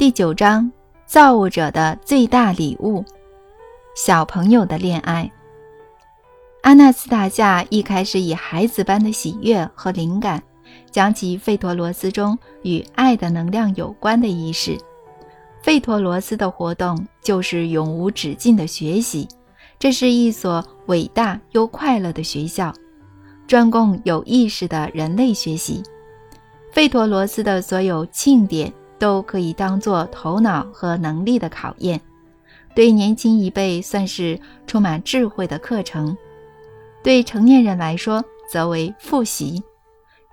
第九章：造物者的最大礼物——小朋友的恋爱。阿纳斯塔夏一开始以孩子般的喜悦和灵感，讲起费陀罗斯中与爱的能量有关的仪式。费陀罗斯的活动就是永无止境的学习，这是一所伟大又快乐的学校，专供有意识的人类学习。费陀罗斯的所有庆典都可以当做头脑和能力的考验，对年轻一辈算是充满智慧的课程。对成年人来说，则为复习。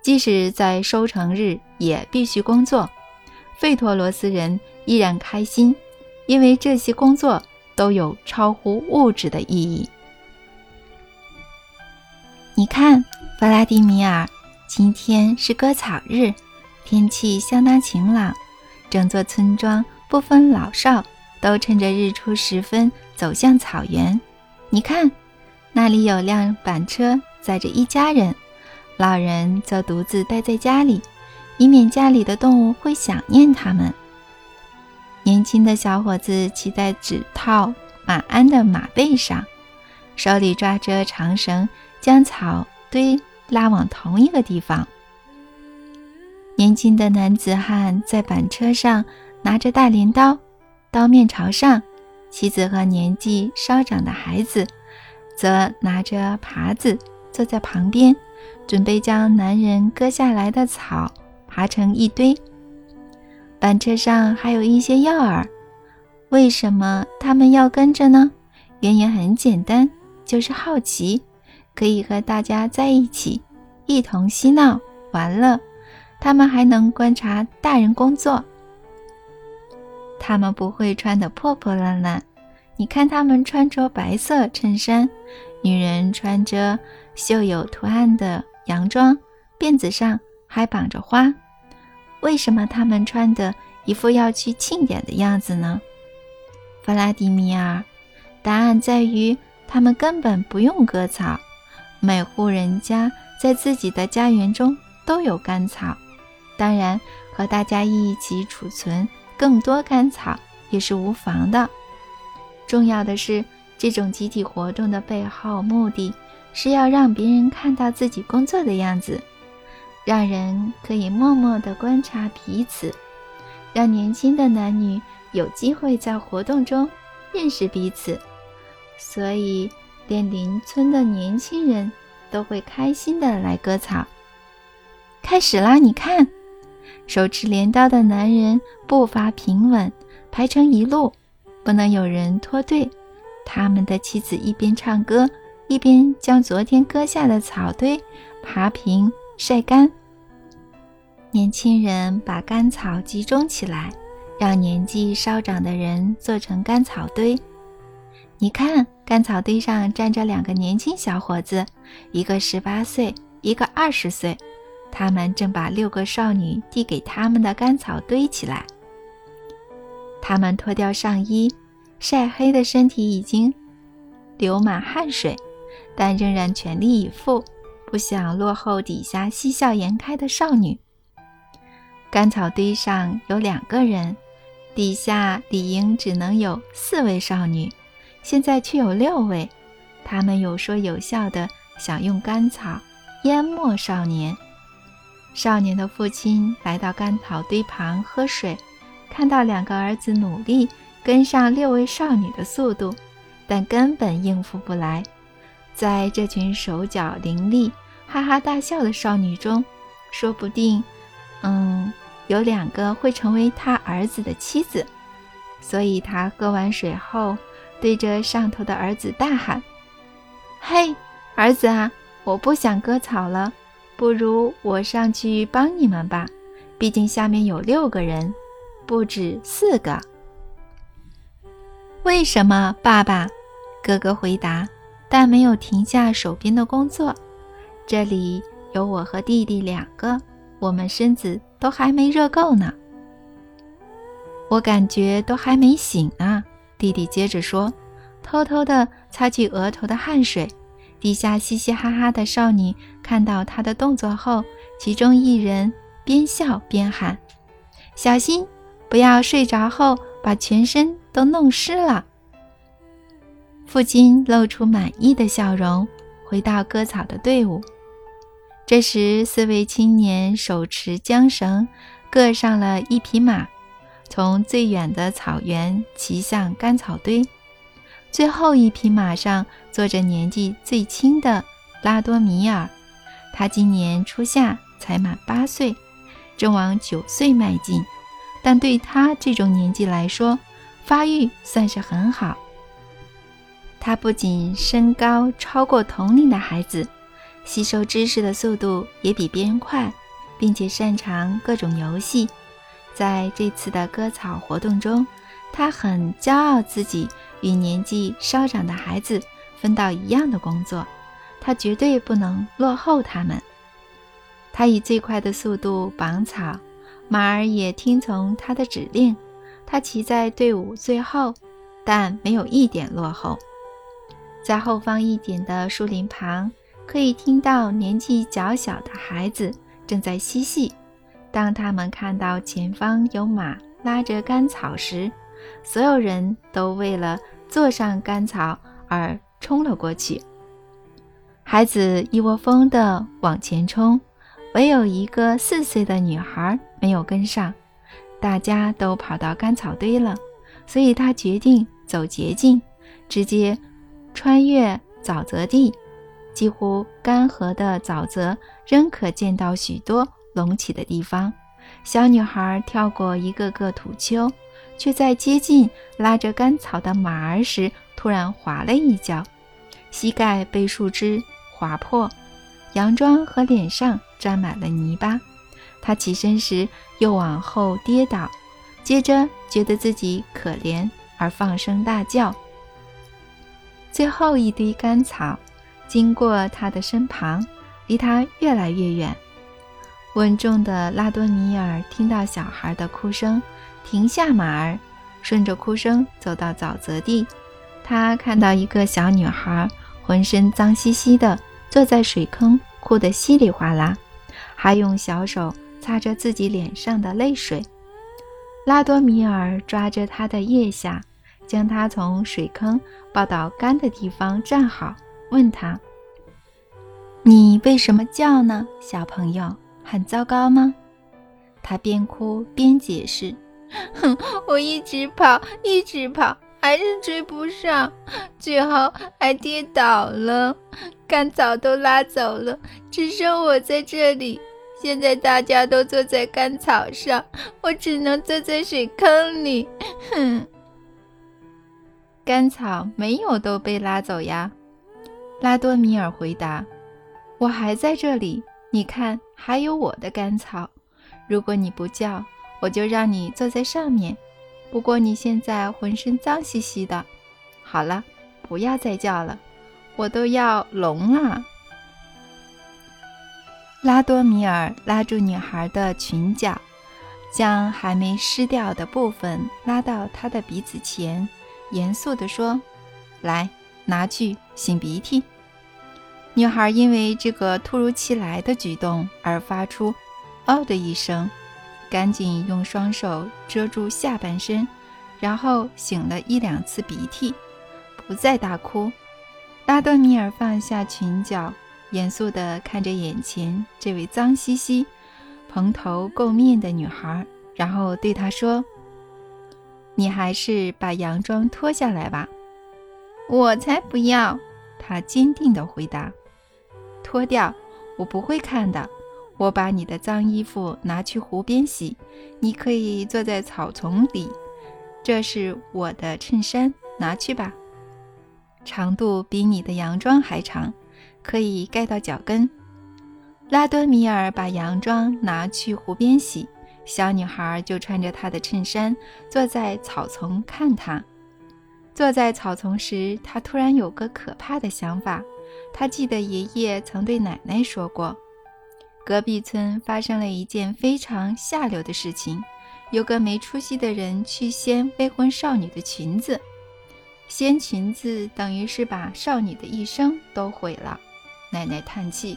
即使在收成日，也必须工作。费陀罗斯人依然开心，因为这些工作都有超乎物质的意义。你看，弗拉迪米尔，今天是割草日，天气相当晴朗，整座村庄不分老少，都趁着日出时分走向草原。你看。那里有辆板车载着一家人，老人则独自待在家里，以免家里的动物会想念他们。年轻的小伙子骑在纸套马鞍的马背上，手里抓着长绳，将草堆拉往同一个地方。年轻的男子汉在板车上拿着大镰刀，刀面朝上；妻子和年纪稍长的孩子。则拿着耙子坐在旁边，准备将男人割下来的草爬成一堆。板车上还有一些药饵，为什么他们要跟着呢？原因很简单，就是好奇，可以和大家在一起，一同嬉闹玩乐。他们还能观察大人工作。他们不会穿得破破烂烂。你看，他们穿着白色衬衫，女人穿着绣有图案的洋装，辫子上还绑着花。为什么他们穿的一副要去庆典的样子呢？弗拉迪米尔，答案在于他们根本不用割草。每户人家在自己的家园中都有干草，当然和大家一起储存更多干草也是无妨的。重要的是，这种集体活动的背后目的是要让别人看到自己工作的样子，让人可以默默地观察彼此，让年轻的男女有机会在活动中认识彼此。所以，连邻村的年轻人都会开心地来割草。开始啦！你看，手持镰刀的男人步伐平稳，排成一路。不能有人脱队。他们的妻子一边唱歌，一边将昨天割下的草堆爬平、晒干。年轻人把干草集中起来，让年纪稍长的人做成干草堆。你看，干草堆上站着两个年轻小伙子，一个十八岁，一个二十岁。他们正把六个少女递给他们的干草堆起来。他们脱掉上衣，晒黑的身体已经流满汗水，但仍然全力以赴，不想落后底下嬉笑颜开的少女。干草堆上有两个人，底下理应只能有四位少女，现在却有六位。他们有说有笑的想用干草淹没少年。少年的父亲来到干草堆旁喝水。看到两个儿子努力跟上六位少女的速度，但根本应付不来。在这群手脚伶俐、哈哈大笑的少女中，说不定，嗯，有两个会成为他儿子的妻子。所以他喝完水后，对着上头的儿子大喊：“嘿，儿子啊，我不想割草了，不如我上去帮你们吧。毕竟下面有六个人。”不止四个。为什么，爸爸？哥哥回答，但没有停下手边的工作。这里有我和弟弟两个，我们身子都还没热够呢。我感觉都还没醒呢。弟弟接着说，偷偷地擦去额头的汗水。底下嘻嘻哈哈的少女看到他的动作后，其中一人边笑边喊：“小心！”不要睡着后把全身都弄湿了。”父亲露出满意的笑容，回到割草的队伍。这时，四位青年手持缰绳，各上了一匹马，从最远的草原骑向干草堆。最后一匹马上坐着年纪最轻的拉多米尔，他今年初夏才满八岁，正往九岁迈进。但对他这种年纪来说，发育算是很好。他不仅身高超过同龄的孩子。吸收知识的速度也比别人快，并且擅长各种游戏。在这次的割草活动中，他很骄傲自己与年纪稍长的孩子分到一样的工作，他绝对不能落后他们。他以最快的速度绑草，马儿也听从他的指令。他骑在队伍最后，但没有一点落后。在后方一点的树林旁。可以听到年纪较小的孩子正在嬉戏。当他们看到前方有马拉着干草时，所有人都为了坐上干草而冲了过去。孩子一窝蜂地往前冲，唯有一个四岁的女孩没有跟上。大家都跑到干草堆了，所以他决定走捷径，直接穿越沼泽地。几乎干涸的沼泽仍可见到许多隆起的地方。小女孩跳过一个个土丘，却在接近拉着干草的马儿时突然滑了一跤，膝盖被树枝划破，洋装和脸上沾满了泥巴。他起身时又往后跌倒，接着觉得自己可怜而放声大叫。最后一堆干草。经过他的身旁，离他越来越远。稳重的拉多米尔听到小孩的哭声，停下马儿，顺着哭声走到沼泽地。他看到一个小女孩，浑身脏兮兮的，坐在水坑，哭得稀里哗啦，还用小手擦着自己脸上的泪水。拉多米尔抓着他的腋下，将他从水坑抱到干的地方站好。问他：“你为什么叫呢，小朋友？很糟糕吗？”他边哭边解释：“哼，我一直跑，一直跑，还是追不上，最后还跌倒了，干草都拉走了，只剩我在这里。现在大家都坐在干草上，我只能坐在水坑里。哼，干草没有都被拉走呀。”拉多米尔回答：“我还在这里，你看，还有我的干草。如果你不叫，我就让你坐在上面。不过你现在浑身脏兮兮的。好了，不要再叫了，我都要聋了。”拉多米尔拉住女孩的裙角，将还没湿掉的部分拉到她的鼻子前，严肃地说：“来。”拿去擤鼻涕。女孩因为这个突如其来的举动而发出“哦”的一声，赶紧用双手遮住下半身，然后擤了一两次鼻涕，不再大哭。拉多米尔放下裙角，严肃地看着眼前这位脏兮兮、蓬头垢面的女孩，然后对她说：“你还是把洋装脱下来吧。”我才不要！他坚定地回答：“脱掉，我不会看的。我把你的脏衣服拿去湖边洗。你可以坐在草丛里。这是我的衬衫，拿去吧。长度比你的洋装还长，可以盖到脚跟。”拉多米尔把洋装拿去湖边洗，小女孩就穿着她的衬衫坐在草丛看他。坐在草丛时，他突然有个可怕的想法。他记得爷爷曾对奶奶说过，隔壁村发生了一件非常下流的事情：有个没出息的人去掀未婚少女的裙子，掀裙子等于是把少女的一生都毁了。奶奶叹气，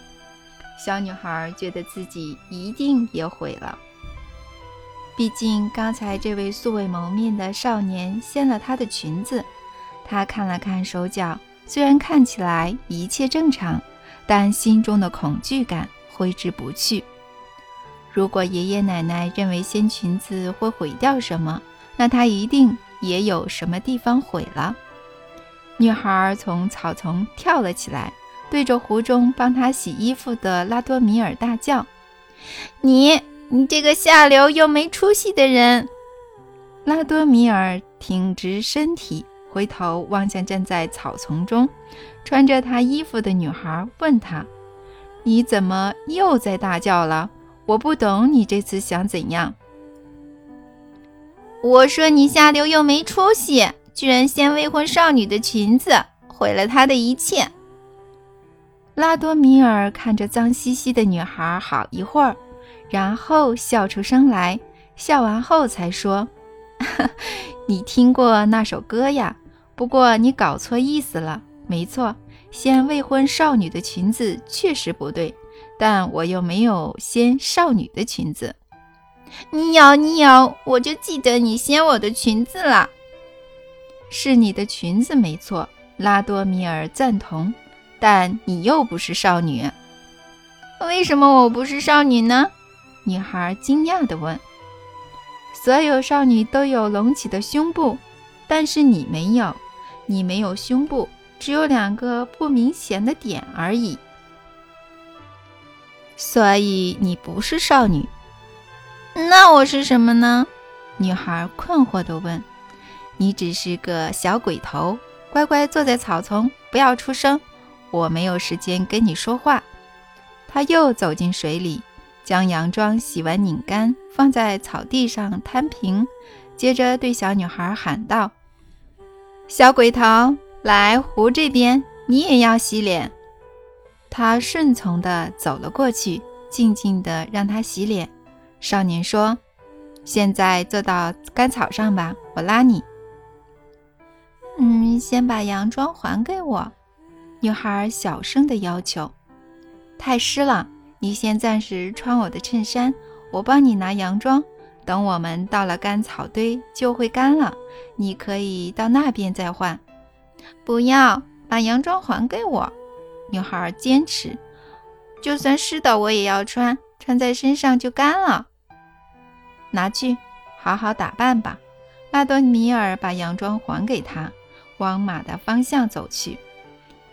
小女孩觉得自己一定也毁了。毕竟刚才这位素未谋面的少年掀了她的裙子，她看了看手脚，虽然看起来一切正常，但心中的恐惧感挥之不去。如果爷爷奶奶认为掀裙子会毁掉什么，那他一定也有什么地方毁了。女孩从草丛跳了起来，对着湖中帮她洗衣服的拉多米尔大叫：“你！”你这个下流又没出息的人！拉多米尔挺直身体，回头望向站在草丛中穿着他衣服的女孩，问他：“你怎么又在大叫了？我不懂你这次想怎样。”我说：“你下流又没出息，居然掀未婚少女的裙子，毁了她的一切。”拉多米尔看着脏兮兮的女孩好一会儿。然后笑出声来，笑完后才说：“你听过那首歌呀？不过你搞错意思了。没错，掀未婚少女的裙子确实不对，但我又没有掀少女的裙子。你咬，你咬，我就记得你掀我的裙子了。是你的裙子没错。”拉多米尔赞同，但你又不是少女。为什么我不是少女呢？女孩惊讶地问：“所有少女都有隆起的胸部，但是你没有，你没有胸部，只有两个不明显的点而已。所以你不是少女。那我是什么呢？”女孩困惑地问。“你只是个小鬼头，乖乖坐在草丛，不要出声。我没有时间跟你说话。”他又走进水里。将洋装洗完拧干，放在草地上摊平，接着对小女孩喊道：“小鬼头，来湖这边，你也要洗脸。”她顺从地走了过去，静静地让她洗脸。少年说：“现在坐到干草上吧，我拉你。”“嗯，先把洋装还给我。”女孩小声的要求。“太湿了。”你先暂时穿我的衬衫，我帮你拿洋装。等我们到了干草堆，就会干了。你可以到那边再换。不要把洋装还给我，女孩坚持。就算湿的，我也要穿，穿在身上就干了。拿去，好好打扮吧。拉多米尔把洋装还给他，往马的方向走去。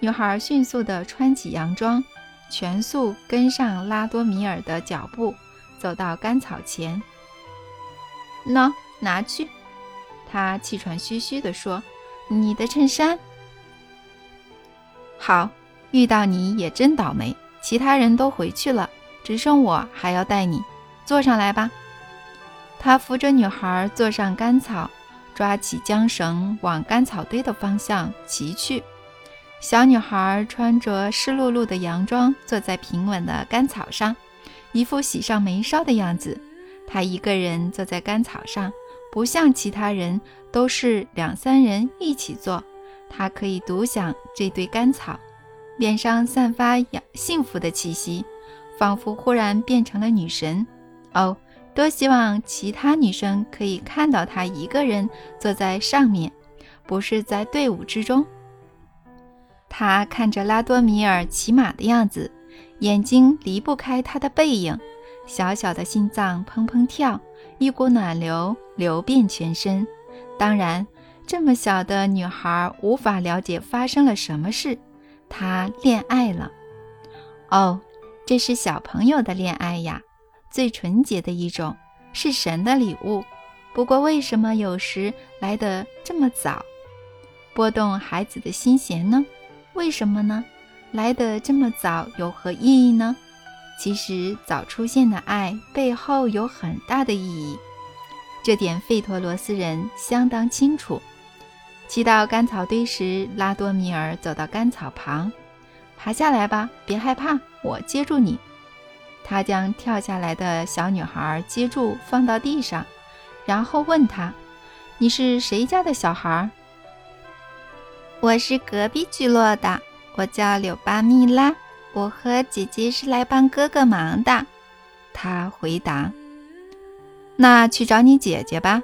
女孩迅速地穿起洋装。全速跟上拉多米尔的脚步，走到干草前。喏，拿去。他气喘吁吁地说：“你的衬衫。”好，遇到你也真倒霉。其他人都回去了，只剩我还要带你。坐上来吧。他扶着女孩坐上干草，抓起缰绳往干草堆的方向骑去。小女孩穿着湿漉漉的洋装，坐在平稳的干草上，一副喜上眉梢的样子。她一个人坐在干草上，不像其他人都是两三人一起坐。她可以独享这堆干草，脸上散发幸福的气息，仿佛忽然变成了女神。哦，多希望其他女生可以看到她一个人坐在上面，不是在队伍之中。他看着拉多米尔骑马的样子，眼睛离不开他的背影，小小的心脏砰砰跳，一股暖流流遍全身。当然，这么小的女孩无法了解发生了什么事。她恋爱了。哦，这是小朋友的恋爱呀，最纯洁的一种，是神的礼物。不过，为什么有时来得这么早，拨动孩子的心弦呢？为什么呢？来得这么早有何意义呢？其实早出现的爱背后有很大的意义，这点费托罗斯人相当清楚。骑到干草堆时，拉多米尔走到干草旁，爬下来吧，别害怕，我接住你。他将跳下来的小女孩接住，放到地上，然后问她：“你是谁家的小孩？”我是隔壁聚落的，我叫柳巴蜜拉，我和姐姐是来帮哥哥忙的。他回答。那去找你姐姐吧。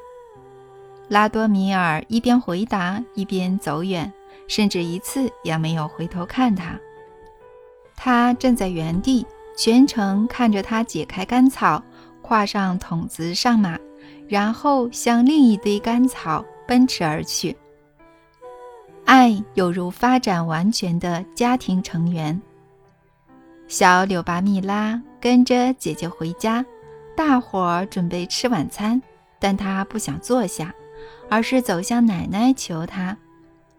拉多米尔一边回答，一边走远，甚至一次也没有回头看他。他站在原地，全程看着他解开干草，跨上桶子上马，然后向另一堆干草奔驰而去。爱有如发展完全的家庭成员。小柳巴蜜拉跟着姐姐回家，大伙儿准备吃晚餐，但她不想坐下。而是走向奶奶，求她：“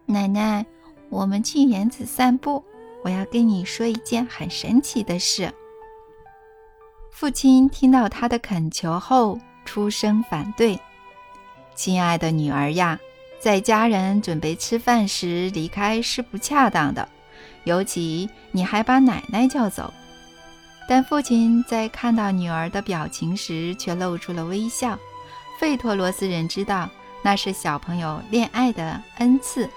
奶奶，我们去园子散步，我要跟你说一件很神奇的事。”父亲听到他的恳求后，出声反对：“亲爱的女儿呀，在家人准备吃饭时离开是不恰当的，尤其你还把奶奶叫走。”但父亲在看到女儿的表情时，却露出了微笑。费托罗斯人知道。那是小朋友恋爱的恩赐，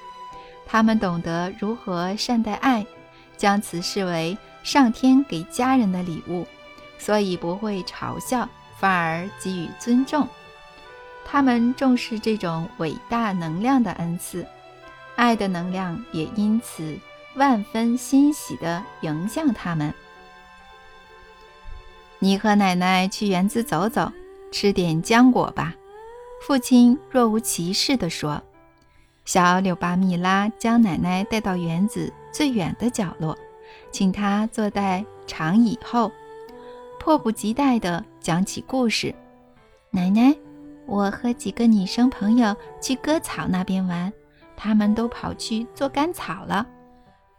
他们懂得如何善待爱，将此视为上天给家人的礼物，所以不会嘲笑，反而给予尊重。他们重视这种伟大能量的恩赐，爱的能量也因此万分欣喜地迎向他们。你和奶奶去园子走走，吃点浆果吧。父亲若无其事地说：“小柳巴蜜拉将奶奶带到园子最远的角落，请她坐在长椅后，迫不及待地讲起故事。奶奶，我和几个女生朋友去割草那边玩，他们都跑去做干草了，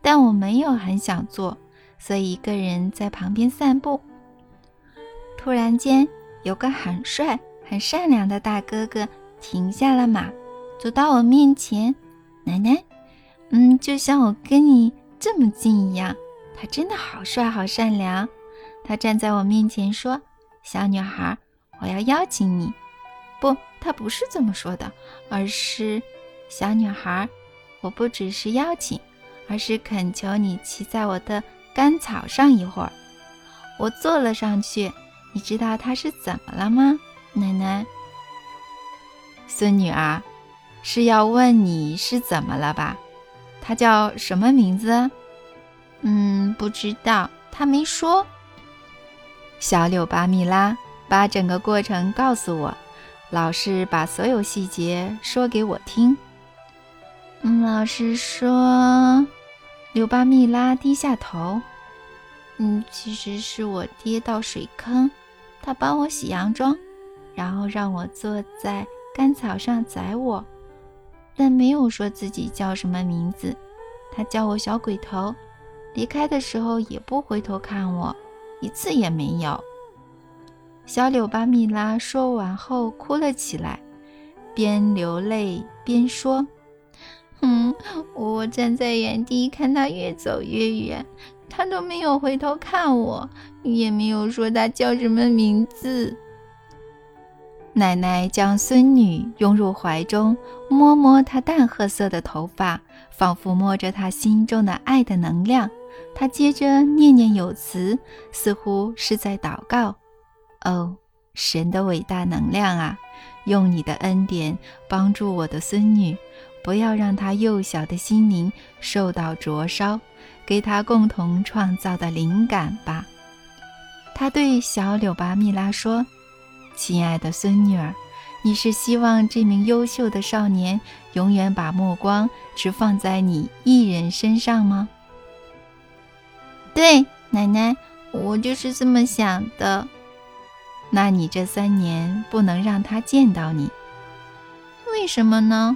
但我没有很想做，所以一个人在旁边散步。突然间，有个很帅。”很善良的大哥哥停下了马，走到我面前。奶奶，嗯，就像我跟你这么近一样。他真的好帅，好善良。他站在我面前说：“小女孩，我要邀请你。”不，他不是这么说的，而是：“小女孩，我不只是邀请，而是恳求你骑在我的干草上一会儿。”我坐了上去。你知道他是怎么了吗？奶奶，孙女儿，是要问你是怎么了吧？他叫什么名字？嗯，不知道，他没说。小柳巴米拉把整个过程告诉我，老师把所有细节说给我听。嗯，老师说，柳巴米拉低下头。嗯，其实是我爹到水坑，他帮我洗洋装。然后让我坐在干草上宰我，但没有说自己叫什么名字。他叫我小鬼头，离开的时候也不回头看我，一次也没有。小柳巴米拉说完后哭了起来，边流泪边说：“嗯，我站在原地看他越走越远，他都没有回头看我，也没有说他叫什么名字。”奶奶将孙女拥入怀中，摸摸她淡褐色的头发，仿佛摸着她心中的爱的能量。他接着念念有词，似乎是在祷告：“哦，神的伟大能量啊，用你的恩典帮助我的孙女，不要让她幼小的心灵受到灼烧，给她共同创造的灵感吧。”他对小柳巴蜜拉说。亲爱的孙女儿，你是希望这名优秀的少年永远把目光只放在你一人身上吗？对，奶奶，我就是这么想的。那你这三年不能让他见到你，为什么呢？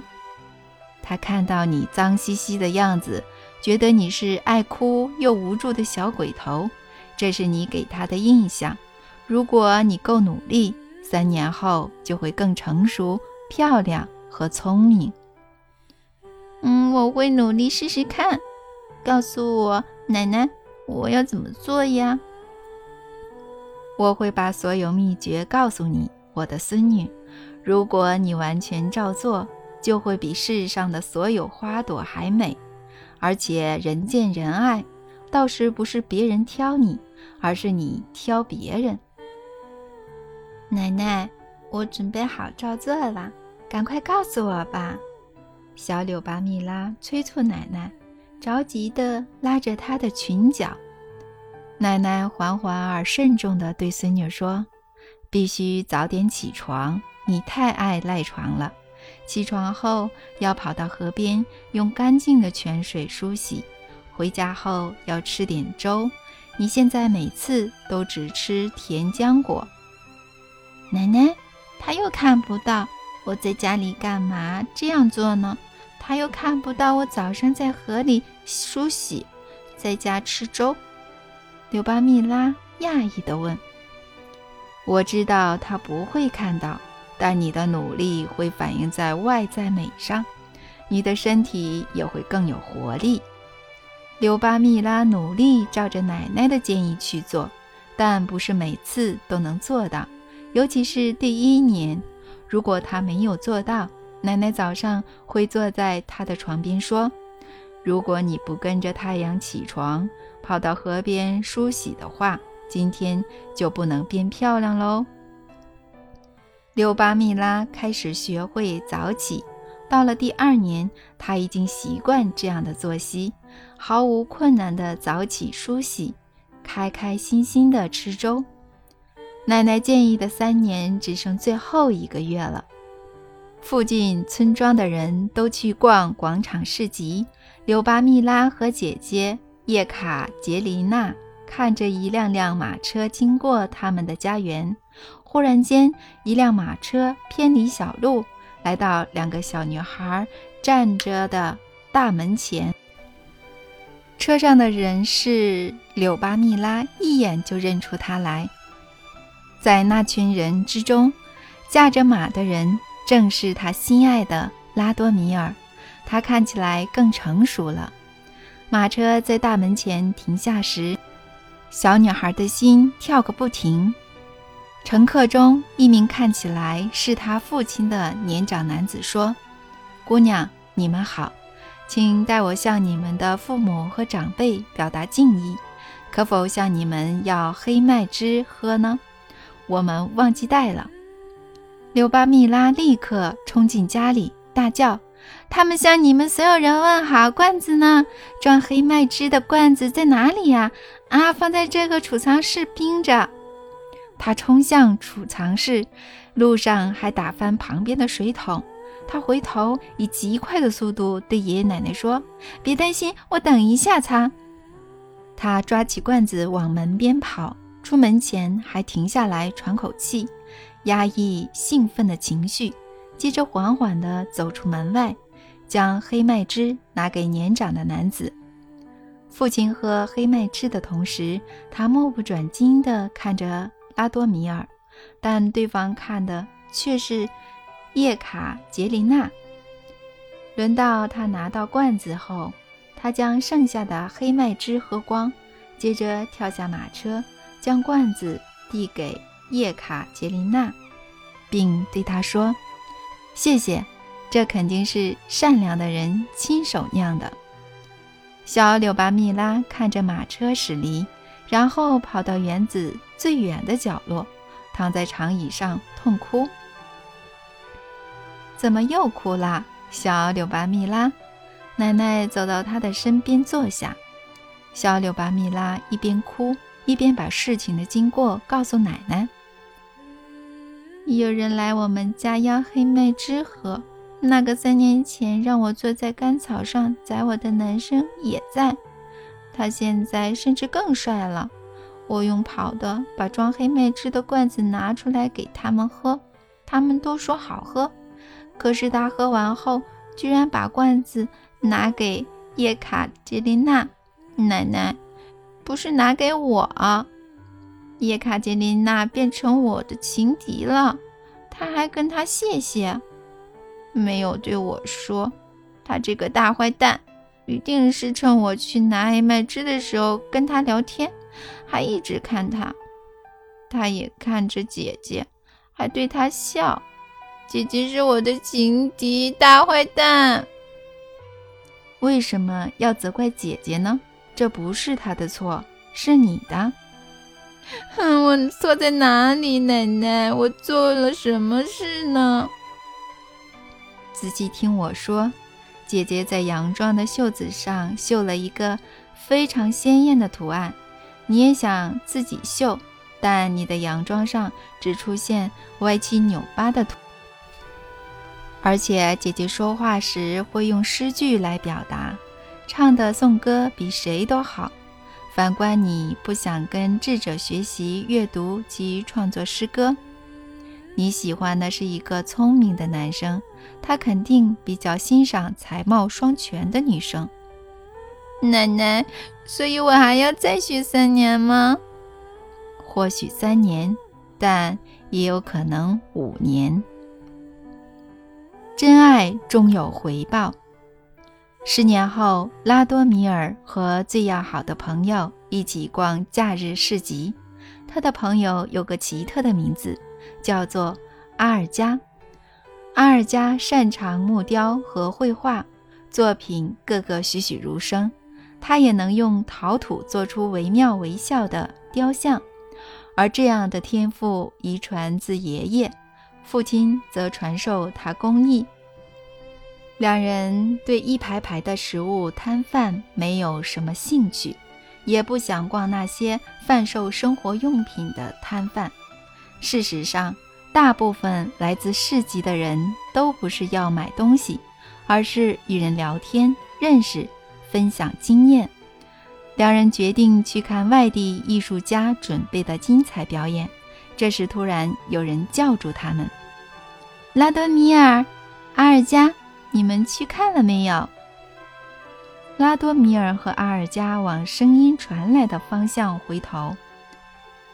他看到你脏兮兮的样子，觉得你是爱哭又无助的小鬼头，这是你给他的印象。如果你够努力。三年后就会更成熟、漂亮和聪明。嗯，我会努力试试看。告诉我，奶奶，我要怎么做呀？我会把所有秘诀告诉你，我的孙女。如果你完全照做，就会比世上的所有花朵还美，而且人见人爱。到时不是别人挑你，而是你挑别人。奶奶，我准备好照做了，赶快告诉我吧。小柳巴蜜拉催促奶奶，着急地拉着她的裙角。奶奶缓缓而慎重地对孙女说：“必须早点起床，你太爱赖床了。起床后要跑到河边，用干净的泉水梳洗。回家后要吃点粥。你现在每次都只吃甜浆果。”奶奶，他又看不到我在家里干嘛这样做呢？他又看不到我早上在河里梳洗，在家吃粥。柳巴蜜拉讶异地问：“我知道他不会看到，但你的努力会反映在外在美上，你的身体也会更有活力。”柳巴蜜拉努力照着奶奶的建议去做，但不是每次都能做到，尤其是第一年。如果他没有做到，奶奶早上会坐在他的床边说：“如果你不跟着太阳起床，跑到河边梳洗的话，今天就不能变漂亮喽。”柳巴蜜拉开始学会早起，到了第二年，他已经习惯这样的作息，毫无困难的早起梳洗，开开心心的吃粥。奶奶建议的三年只剩最后一个月了，附近村庄的人都去逛广场市集，柳巴蜜拉和姐姐。叶卡捷琳娜看着一辆辆马车经过他们的家园，忽然间，一辆马车偏离小路，来到两个小女孩站着的大门前。车上的人是柳巴蜜拉，一眼就认出她来。在那群人之中，驾着马的人正是他心爱的拉多米尔，他看起来更成熟了。马车在大门前停下时，小女孩的心跳个不停。乘客中一名看起来是他父亲的年长男子说：“姑娘，你们好，请代我向你们的父母和长辈表达敬意。可否向你们要黑麦汁喝呢？我们忘记带了。”刘巴蜜拉立刻冲进家里，大叫。他们向你们所有人问好，罐子呢？装黑麦汁的罐子在哪里呀？啊，放在这个储藏室冰着。他冲向储藏室，路上还打翻旁边的水桶。他回头以极快的速度对爷爷奶奶说：“别担心，我等一下擦。”他抓起罐子往门边跑，出门前还停下来喘口气，压抑兴奋的情绪。接着缓缓地走出门外，将黑麦汁拿给年长的男子。父亲喝黑麦汁的同时，他目不转睛地看着拉多米尔，但对方看的却是叶卡捷琳娜。轮到他拿到罐子后，他将剩下的黑麦汁喝光，接着跳下马车，将罐子递给叶卡捷琳娜，并对他说。谢谢，这肯定是善良的人亲手酿的。小柳巴蜜拉看着马车驶离，然后跑到园子最远的角落，躺在长椅上痛哭。怎么又哭啦，小柳巴蜜拉？奶奶走到她的身边坐下。小柳巴蜜拉一边哭，一边把事情的经过告诉奶奶。有人来我们家要黑麦汁喝，那个三年前让我坐在干草上宰我的男生也在，他现在甚至更帅了。我用跑的把装黑麦汁的罐子拿出来给他们喝，他们都说好喝。可是他喝完后，居然把罐子拿给叶卡捷琳娜奶奶，不是拿给我啊。叶卡捷琳娜变成我的情敌了，他还跟他谢谢，没有对我说。他这个大坏蛋，一定是趁我去拿黑麦汁的时候跟他聊天，还一直看他。他也看着姐姐，还对他笑。姐姐是我的情敌，大坏蛋。为什么要责怪姐姐呢？这不是她的错，是你的。哼，我错在哪里，奶奶？我做了什么事呢？仔细听我说，姐姐在洋装的袖子上绣了一个非常鲜艳的图案。你也想自己绣，但你的洋装上只出现歪七扭八的图。而且姐姐说话时会用诗句来表达，唱的颂歌比谁都好。反观你不想跟智者学习阅读及创作诗歌，你喜欢的是一个聪明的男生，他肯定比较欣赏才貌双全的女生。奶奶，所以我还要再学三年吗？或许三年，但也有可能五年。真爱终有回报。十年后，拉多米尔和最要好的朋友一起逛假日市集。他的朋友有个奇特的名字，叫做阿尔加。阿尔加擅长木雕和绘画，作品个个栩栩如生。他也能用陶土做出惟妙惟肖的雕像，而这样的天赋遗传自爷爷，父亲则传授他工艺。两人对一排排的食物摊贩没有什么兴趣，也不想逛那些贩售生活用品的摊贩。事实上，大部分来自市集的人都不是要买东西，而是与人聊天、认识、分享经验。两人决定去看外地艺术家准备的精彩表演。这时，突然有人叫住他们：“拉德米尔，阿尔加。”你们去看了没有？拉多米尔和阿尔加往声音传来的方向回头，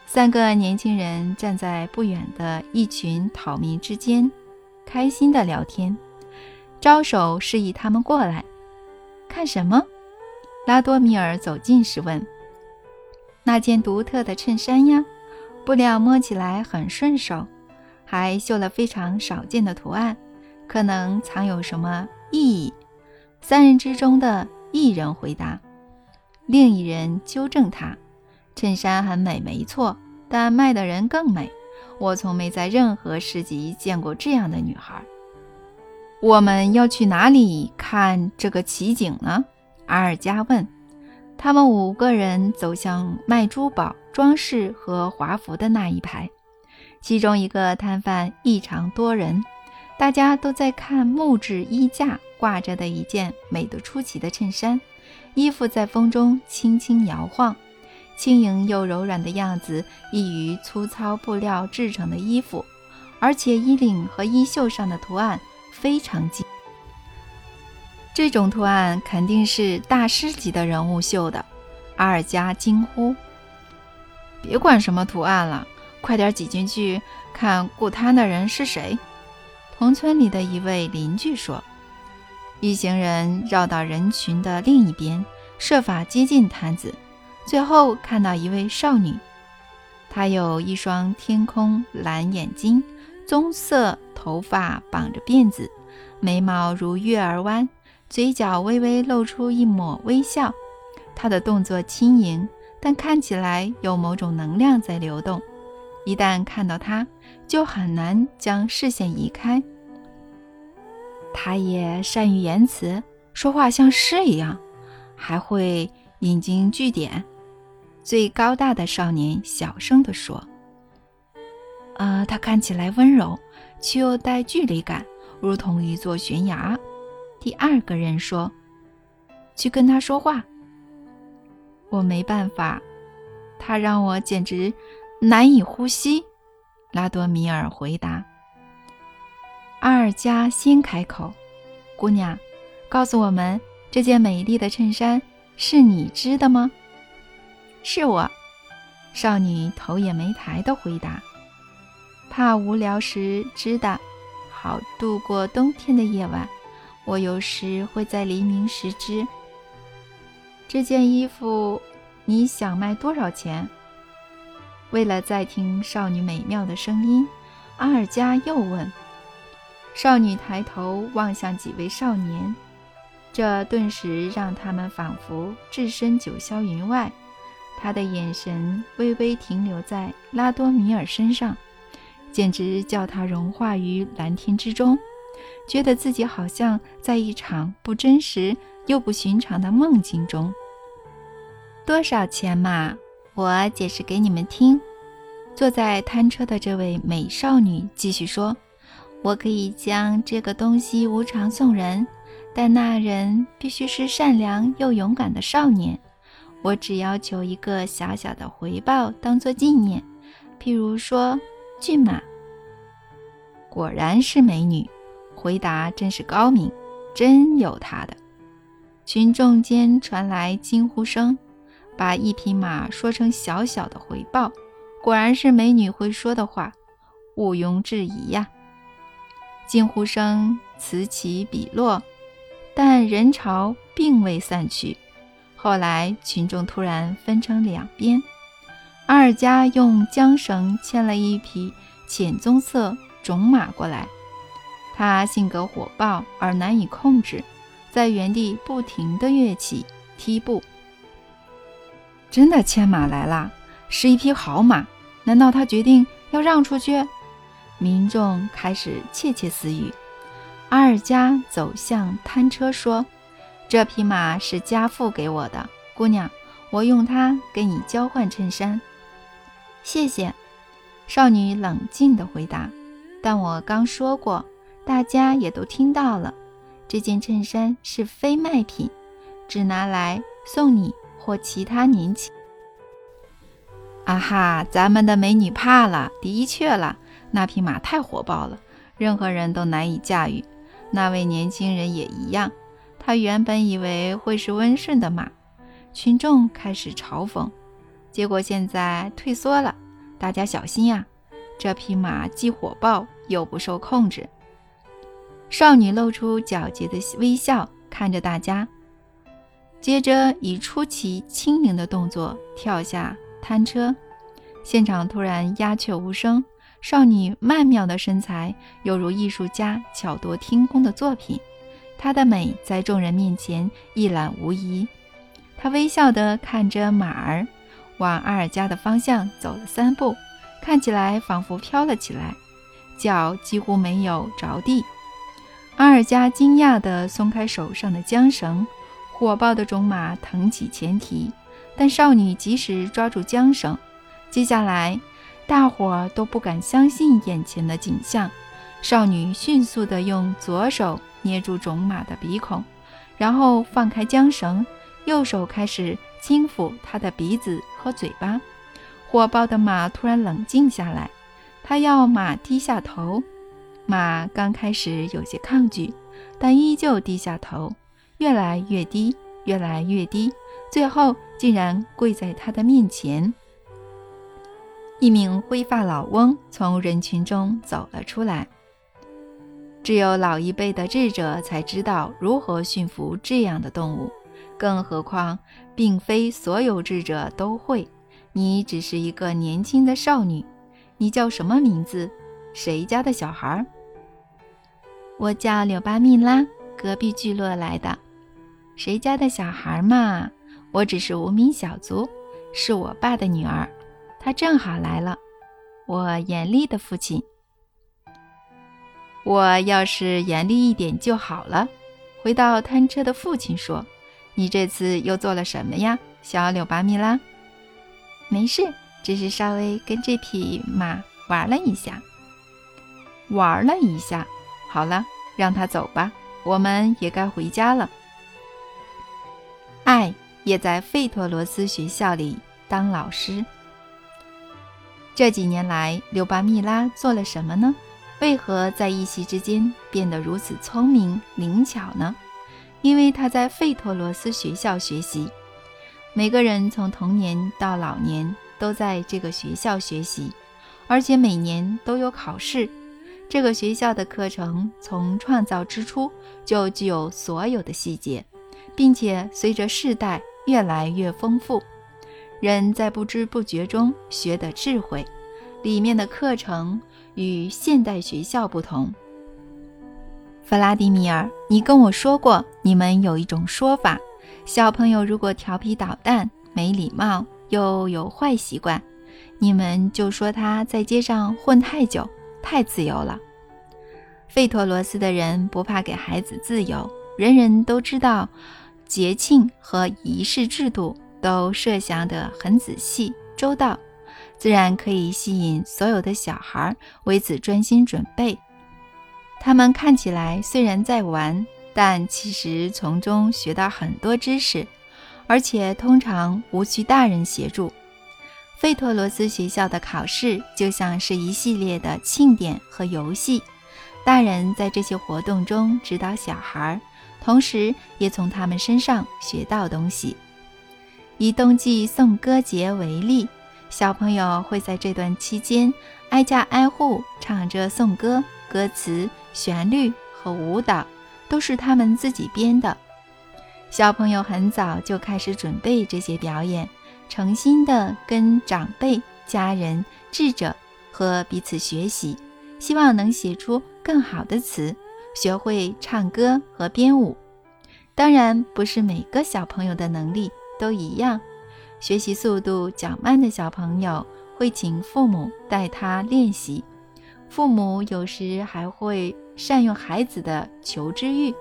三个年轻人站在不远的一群讨民之间，开心的聊天，招手示意他们过来。看什么？拉多米尔走近时问：“那件独特的衬衫呀，布料摸起来很顺手，还绣了非常少见的图案。”可能藏有什么意义？三人之中的一人回答，另一人纠正他：“衬衫很美，没错，但卖的人更美。我从没在任何市集见过这样的女孩。”我们要去哪里看这个奇景呢？阿尔加问。他们五个人走向卖珠宝、装饰和华服的那一排，其中一个摊贩异常多人。大家都在看木质衣架挂着的一件美得出奇的衬衫，衣服在风中轻轻摇晃，轻盈又柔软的样子异于粗糙布料制成的衣服，而且衣领和衣袖上的图案非常精。这种图案肯定是大师级的人物绣的，阿尔加惊呼：“别管什么图案了，快点挤进去看顾摊的人是谁。”同村里的一位邻居说：“一行人绕到人群的另一边，设法接近摊子，最后看到一位少女。她有一双天空蓝眼睛，棕色头发绑着辫子，眉毛如月儿弯，嘴角微微露出一抹微笑。她的动作轻盈，但看起来有某种能量在流动。一旦看到他，就很难将视线移开。”他也善于言辞，说话像诗一样，还会引经据典。最高大的少年小声地说：“啊，他看起来温柔，却又带距离感，如同一座悬崖。”第二个人说：“去跟他说话。”我没办法，他让我简直难以呼吸。”拉多米尔回答。阿尔加先开口：“姑娘，告诉我们，这件美丽的衬衫是你织的吗？”“是我。”少女头也没抬地回答。“怕无聊时织的，好度过冬天的夜晚。我有时会在黎明时织。这件衣服，你想卖多少钱？”为了再听少女美妙的声音，阿尔加又问。少女抬头望向几位少年，这顿时让他们仿佛置身九霄云外。他的眼神微微停留在拉多米尔身上，简直叫他融化于蓝天之中，觉得自己好像在一场不真实又不寻常的梦境中。多少钱嘛？我解释给你们听。坐在摊车的这位美少女继续说：“我可以将这个东西无偿送人，但那人必须是善良又勇敢的少年。我只要求一个小小的回报，当做纪念，譬如说骏马。”果然是美女，回答真是高明，真有她的。群众间传来惊呼声，把一匹马说成小小的回报。果然是美女会说的话，毋庸置疑呀！惊呼声此起彼落，但人潮并未散去。后来群众突然分成两边，阿尔加用缰绳牵了一匹浅棕色种马过来，它性格火爆而难以控制，在原地不停地跃起、踢步。真的牵马来了！是一匹好马，难道他决定要让出去？民众开始窃窃私语。阿尔加走向摊车说：“这匹马是家父给我的，姑娘，我用它跟你交换衬衫。”谢谢，少女冷静地回答。但我刚说过，大家也都听到了，这件衬衫是非卖品，只拿来送你或其他年轻。啊哈！咱们的美女怕了。的确了，那匹马太火爆了，任何人都难以驾驭。那位年轻人也一样。他原本以为会是温顺的马，群众开始嘲讽，结果现在退缩了。大家小心呀！这匹马既火爆又不受控制。少女露出皎洁的微笑，看着大家，接着以出奇轻盈的动作跳下。摊车，现场突然鸦雀无声。少女曼妙的身材犹如艺术家巧夺天工的作品，她的美在众人面前一览无遗。她微笑地看着马儿，往阿尔加的方向走了三步，看起来仿佛飘了起来，脚几乎没有着地。阿尔加惊讶地松开手上的缰绳，火爆的种马腾起前蹄。但少女及时抓住缰绳，接下来，大伙儿都不敢相信眼前的景象。少女迅速地用左手捏住种马的鼻孔，然后放开缰绳，右手开始轻抚它的鼻子和嘴巴。火爆的马突然冷静下来，它要马低下头。马刚开始有些抗拒，但依旧低下头，越来越低，越来越低。最后竟然跪在他的面前。一名灰发老翁从人群中走了出来。只有老一辈的智者才知道如何驯服这样的动物，更何况，并非所有智者都会。你只是一个年轻的少女，你叫什么名字？谁家的小孩？我叫柳巴蜜拉，隔壁聚落来的。谁家的小孩嘛？我只是无名小卒，是我爸的女儿，她正好来了。我严厉的父亲，我要是严厉一点就好了。回到摊车的父亲说：“你这次又做了什么呀，小柳巴米拉？”没事，只是稍微跟这匹马玩了一下。玩了一下，好了，让他走吧，我们也该回家了。爱。也在费托罗斯学校里当老师。这几年来，刘巴蜜拉做了什么呢？为何在一夕之间变得如此聪明灵巧呢？因为他在费托罗斯学校学习。每个人从童年到老年都在这个学校学习，而且每年都有考试。这个学校的课程从创造之初就具有所有的细节，并且随着世代。越来越丰富，人在不知不觉中学的智慧。里面的课程与现代学校不同。弗拉迪米尔，你跟我说过，你们有一种说法：小朋友如果调皮捣蛋、没礼貌、又有坏习惯，你们就说他在街上混太久，太自由了。费托罗斯的人不怕给孩子自由，人人都知道，节庆和仪式制度都设想得很仔细周到，自然可以吸引所有的小孩为此专心准备。他们看起来虽然在玩，但其实从中学到很多知识，而且通常无需大人协助。费托罗斯学校的考试就像是一系列的庆典和游戏。大人在这些活动中指导小孩，同时也从他们身上学到东西。以冬季颂歌节为例，小朋友会在这段期间挨家挨户唱着颂歌，歌词、旋律和舞蹈都是他们自己编的。小朋友很早就开始准备这些表演，诚心地跟长辈、家人、智者和彼此学习。希望能写出更好的词，学会唱歌和编舞。当然，不是每个小朋友的能力都一样。学习速度较慢的小朋友会请父母带他练习，父母有时还会善用孩子的求知欲，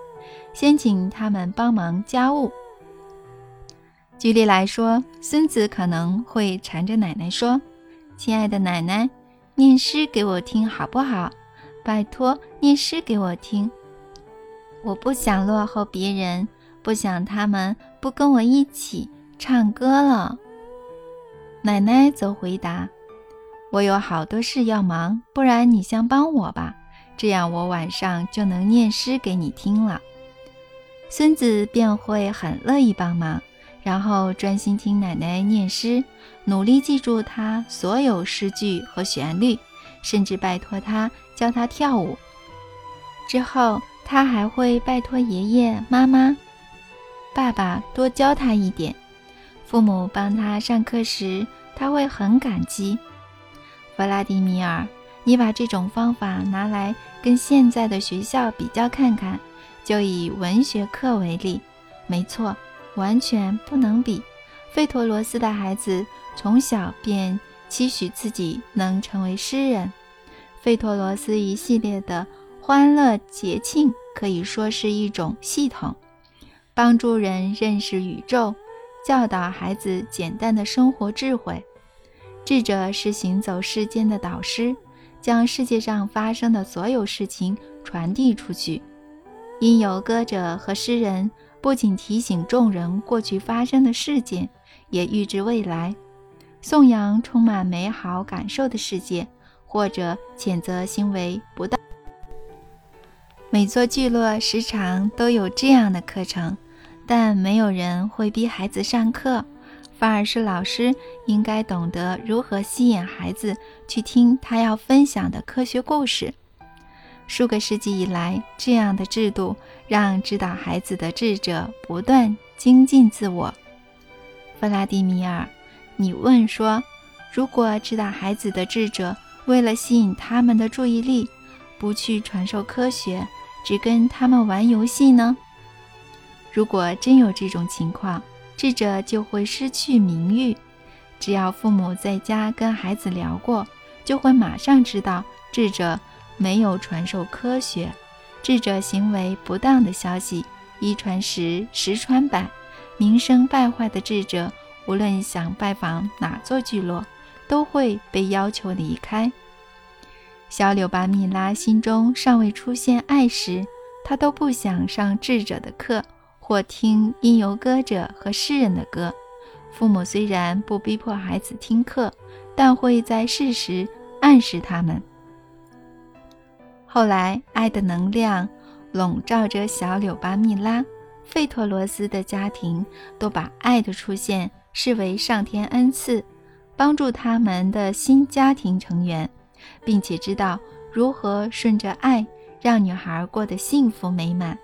先请他们帮忙家务。举例来说，孙子可能会缠着奶奶说：“亲爱的奶奶。”念诗给我听好不好？拜托，念诗给我听。我不想落后别人，不想他们不跟我一起唱歌了。奶奶则回答：“我有好多事要忙，不然你先帮我吧，这样我晚上就能念诗给你听了。”孙子便会很乐意帮忙，然后专心听奶奶念诗。努力记住他所有诗句和旋律，甚至拜托他教他跳舞。之后，他还会拜托爷爷、妈妈、爸爸多教他一点。父母帮他上课时，他会很感激。弗拉迪米尔，你把这种方法拿来跟现在的学校比较看看，就以文学课为例，没错，完全不能比。费托罗斯的孩子。从小便期许自己能成为诗人。费托罗斯一系列的欢乐节庆可以说是一种系统，帮助人认识宇宙，教导孩子简单的生活智慧。智者是行走世间的导师，将世界上发生的所有事情传递出去。因有歌者和诗人不仅提醒众人过去发生的事件，也预知未来。颂扬充满美好感受的世界，或者谴责行为不当。每座聚落时常都有这样的课程，但没有人会逼孩子上课，反而是老师应该懂得如何吸引孩子去听他要分享的科学故事。数个世纪以来，这样的制度让指导孩子的智者不断精进自我。弗拉迪米尔。你问说，如果指导孩子的智者为了吸引他们的注意力，不去传授科学，只跟他们玩游戏呢？如果真有这种情况，智者就会失去名誉。只要父母在家跟孩子聊过，就会马上知道智者没有传授科学，智者行为不当的消息一传十，十传百，名声败坏的智者。无论想拜访哪座聚落，都会被要求离开。小柳巴米拉心中尚未出现爱时，她都不想上智者的课或听音游歌者和诗人的歌。父母虽然不逼迫孩子听课，但会在适时暗示他们。后来，爱的能量笼罩着小柳巴蜜拉、费托罗斯的家庭，都把爱的出现。视为上天恩赐，帮助他们的新家庭成员，并且知道如何顺着爱让女孩过得幸福美满。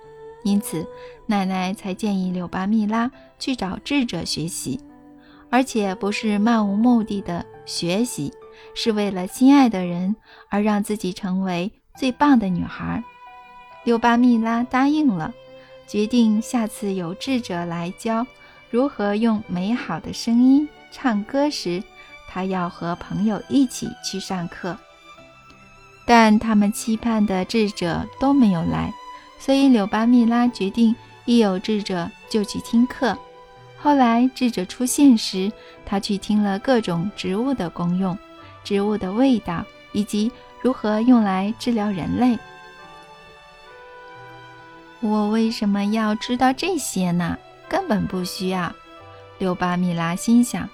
因此，奶奶才建议柳巴蜜拉去找智者学习，而且不是漫无目的的学习，是为了心爱的人而让自己成为最棒的女孩。柳巴蜜拉答应了，决定下次有智者来教。如何用美好的声音唱歌时，他要和朋友一起去上课。但他们期盼的智者都没有来，所以柳巴蜜拉决定一有智者就去听课。后来智者出现时，他去听了各种植物的功用、植物的味道以及如何用来治疗人类。我为什么要知道这些呢？根本不需要。柳巴米拉心想：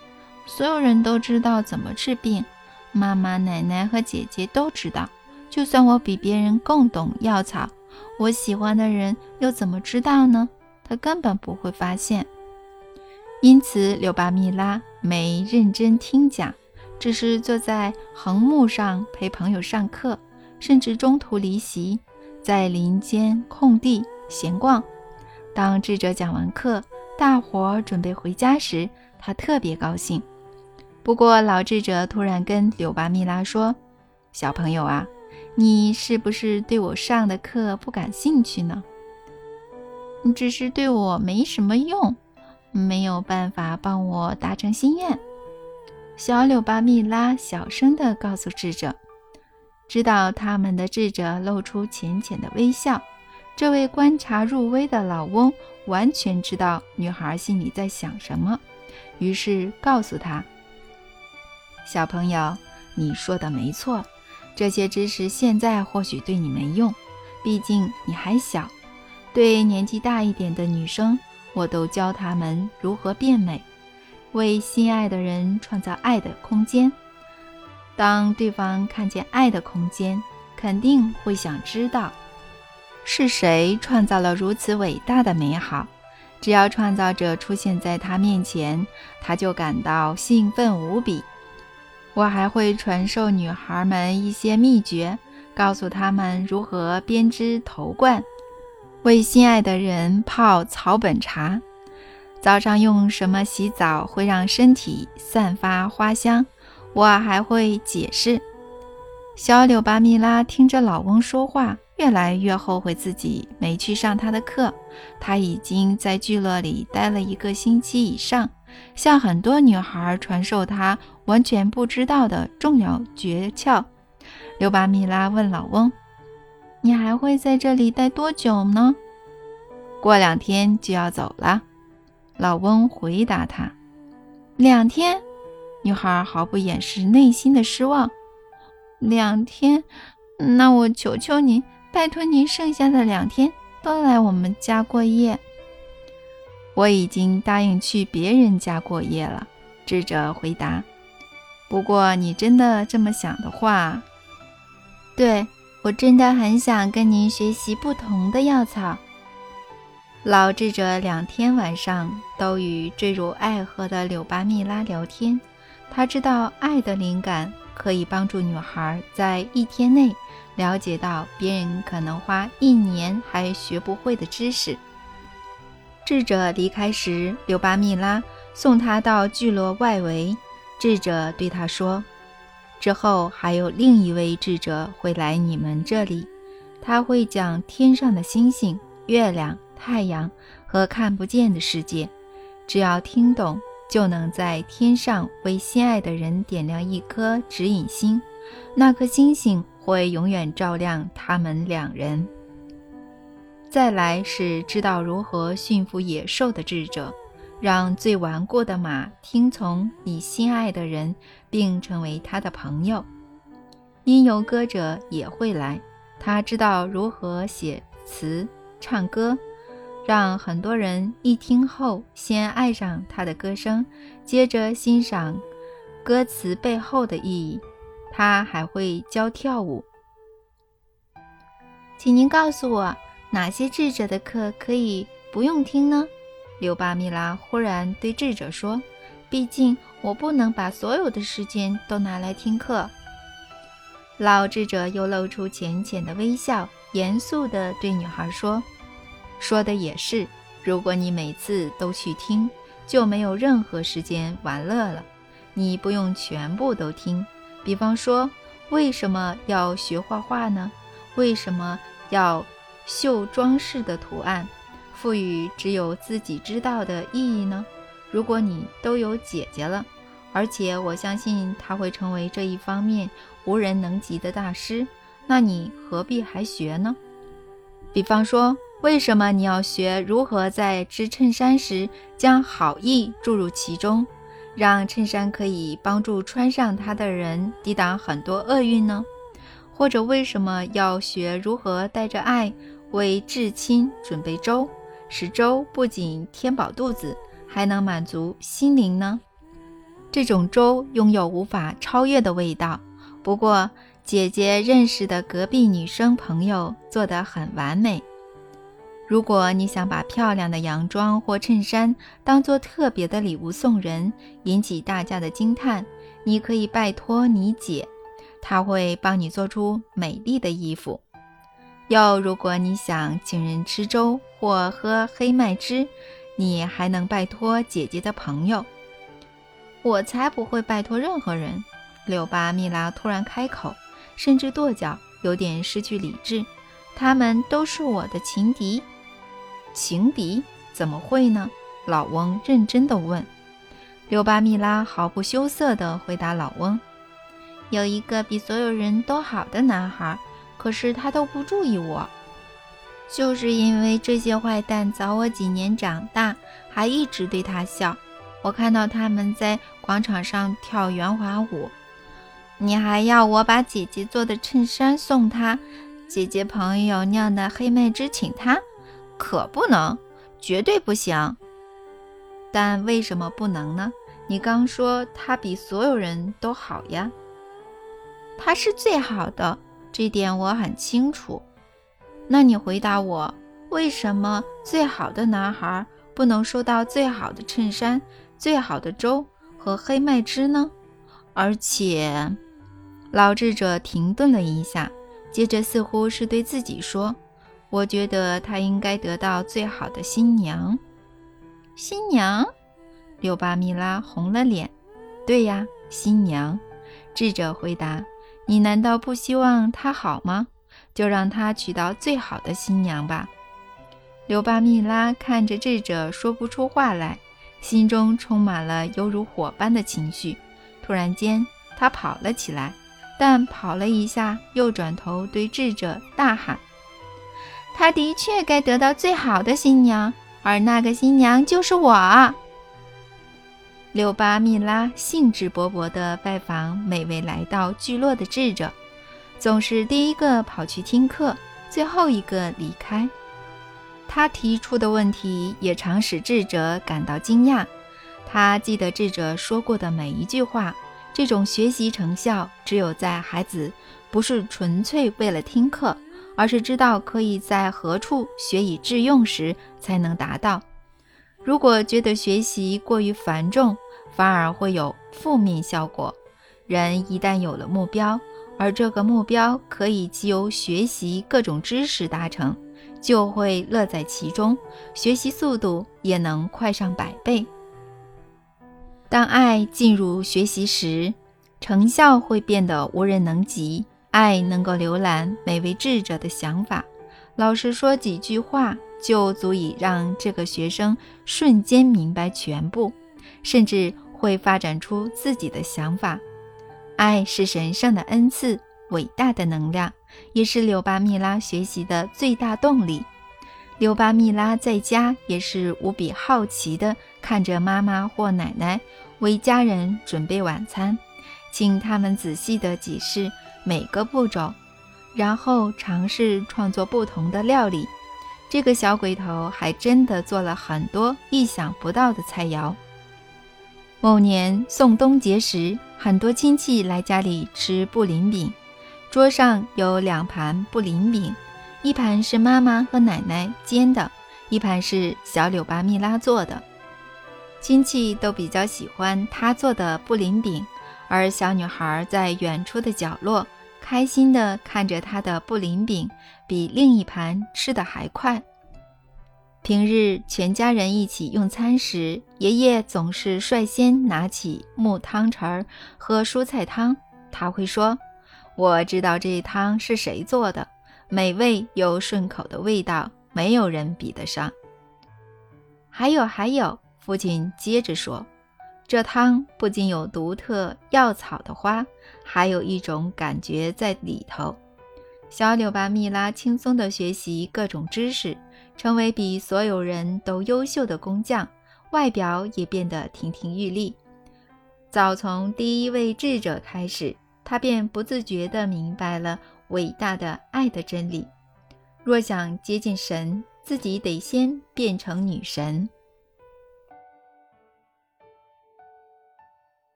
所有人都知道怎么治病，妈妈、奶奶和姐姐都知道。就算我比别人更懂药草，我喜欢的人又怎么知道呢？他根本不会发现。因此，柳巴米拉没认真听讲，只是坐在横木上陪朋友上课，甚至中途离席，在林间空地闲逛。当智者讲完课，大伙儿准备回家时，他特别高兴。不过，老智者突然跟柳巴米拉说：“小朋友啊。”你是不是对我上的课不感兴趣呢？你只是对我没什么用，没有办法帮我达成心愿。小柳巴蜜拉小声地告诉智者。知道他们的智者露出浅浅的微笑。这位观察入微的老翁完全知道女孩心里在想什么，于是告诉她：“小朋友，你说的没错。”这些知识现在或许对你没用，毕竟你还小。对年纪大一点的女生，我都教她们如何变美，为心爱的人创造爱的空间。当对方看见爱的空间，肯定会想知道是谁创造了如此伟大的美好。只要创造者出现在他面前，他就感到兴奋无比。我还会传授女孩们一些秘诀，告诉她们如何编织头冠，为心爱的人泡草本茶，早上用什么洗澡会让身体散发花香。我还会解释。小柳巴蜜拉听着老翁说话，越来越后悔自己没去上他的课。他已经在聚落里待了一个星期以上。向很多女孩传授他完全不知道的重要诀窍。刘巴米拉问老翁：“你还会在这里待多久呢？”“过两天就要走了。”老翁回答他。“两天？”女孩毫不掩饰内心的失望。“两天？那我求求你，拜托您，剩下的两天都来我们家过夜。”我已经答应去别人家过夜了，智者回答。不过你真的这么想的话，对我真的很想跟您学习不同的药草。老智者两天晚上都与坠入爱河的柳巴蜜拉聊天。他知道爱的灵感可以帮助女孩在一天内了解到别人可能花一年还学不会的知识。智者离开时，柳巴蜜拉送他到聚落外围。智者对他说：“之后还有另一位智者会来你们这里，他会讲天上的星星、月亮、太阳和看不见的世界。只要听懂，就能在天上为心爱的人点亮一颗指引星，那颗星星会永远照亮他们两人。”再来是知道如何驯服野兽的智者，让最顽固的马听从你心爱的人，并成为他的朋友。音游歌者也会来，他知道如何写词、唱歌，让很多人一听后先爱上他的歌声，接着欣赏歌词背后的意义。他还会教跳舞，请您告诉我。哪些智者的课可以不用听呢？柳巴米拉忽然对智者说：“毕竟我不能把所有的时间都拿来听课。”老智者又露出浅浅的微笑，严肃地对女孩说：“说的也是，如果你每次都去听，就没有任何时间玩乐了。你不用全部都听。比方说，为什么要学画画呢？为什么要？”绣装饰的图案，赋予只有自己知道的意义呢？如果你都有姐姐了，而且我相信她会成为这一方面无人能及的大师。那你何必还学呢？比方说，为什么你要学如何在织衬衫时将好意注入其中，让衬衫可以帮助穿上它的人抵挡很多厄运呢？或者为什么要学如何带着爱为至亲准备粥，使粥不仅填饱肚子，还能满足心灵呢？这种粥拥有无法超越的味道。不过，姐姐认识的隔壁女生朋友做得很完美。如果你想把漂亮的洋装或衬衫当做特别的礼物送人，引起大家的惊叹，你可以拜托你姐，她会帮你做出美丽的衣服。又如果你想请人吃粥或喝黑麦汁，你还能拜托姐姐的朋友。我才不会拜托任何人！柳巴蜜拉突然开口，甚至跺脚，有点失去理智。他们都是我的情敌。情敌？怎么会呢？老翁认真地问。柳巴蜜拉毫不羞涩地回答老翁：“有一个比所有人都好的男孩，可是他都不注意我，就是因为这些坏蛋早我几年长大，还一直对他笑。”我看到他们在广场上跳圆滑舞，你还要我把姐姐做的衬衫送他，姐姐朋友酿的黑麦汁请他，可不能，绝对不行。但为什么不能呢？你刚说他比所有人都好呀，他是最好的，这点我很清楚。那你回答我，为什么最好的男孩不能收到最好的衬衫？最好的粥和黑麦汁呢？而且，老智者停顿了一下，接着似乎是对自己说：“我觉得他应该得到最好的新娘。”新娘？柳巴米拉红了脸。“对呀，新娘。”智者回答。“你难道不希望他好吗？就让他娶到最好的新娘吧。”柳巴米拉看着智者，说不出话来。心中充满了犹如火般的情绪。突然间，他跑了起来，但跑了一下，又转头对智者大喊：“他的确该得到最好的新娘，而那个新娘就是我。”六巴蜜拉兴致勃勃地拜访每位来到聚落的智者，总是第一个跑去听课，最后一个离开。他提出的问题也常使智者感到惊讶。他记得智者说过的每一句话。这种学习成效，只有在孩子不是纯粹为了听课，而是知道可以在何处学以致用时，才能达到。如果觉得学习过于繁重，反而会有负面效果。人一旦有了目标，而这个目标可以藉由学习各种知识达成。就会乐在其中，学习速度也能快上百倍。当爱进入学习时，成效会变得无人能及。爱能够浏览每位智者的想法，老师说几句话就足以让这个学生瞬间明白全部，甚至会发展出自己的想法。爱是神圣的恩赐，伟大的能量。也是柳巴蜜拉学习的最大动力。柳巴蜜拉在家也是无比好奇地看着妈妈或奶奶为家人准备晚餐，请他们仔细地解释每个步骤，然后尝试创作不同的料理。这个小鬼头还真的做了很多意想不到的菜肴。某年送冬节时，很多亲戚来家里吃布林饼。桌上有两盘布林饼，一盘是妈妈和奶奶煎的，一盘是小柳巴蜜拉做的。亲戚都比较喜欢她做的布林饼，而小女孩在远处的角落开心地看着她的布林饼，比另一盘吃的还快。平日全家人一起用餐时，爷爷总是率先拿起木汤匙儿喝蔬菜汤，他会说。我知道这汤是谁做的，美味又顺口的味道，没有人比得上。还有还有，父亲接着说，这汤不仅有独特药草的花，还有一种感觉在里头。小柳巴蜜拉轻松地学习各种知识，成为比所有人都优秀的工匠，外表也变得亭亭玉立。早从第一位智者开始，他便不自觉地明白了伟大的爱的真理。若想接近神，自己得先变成女神。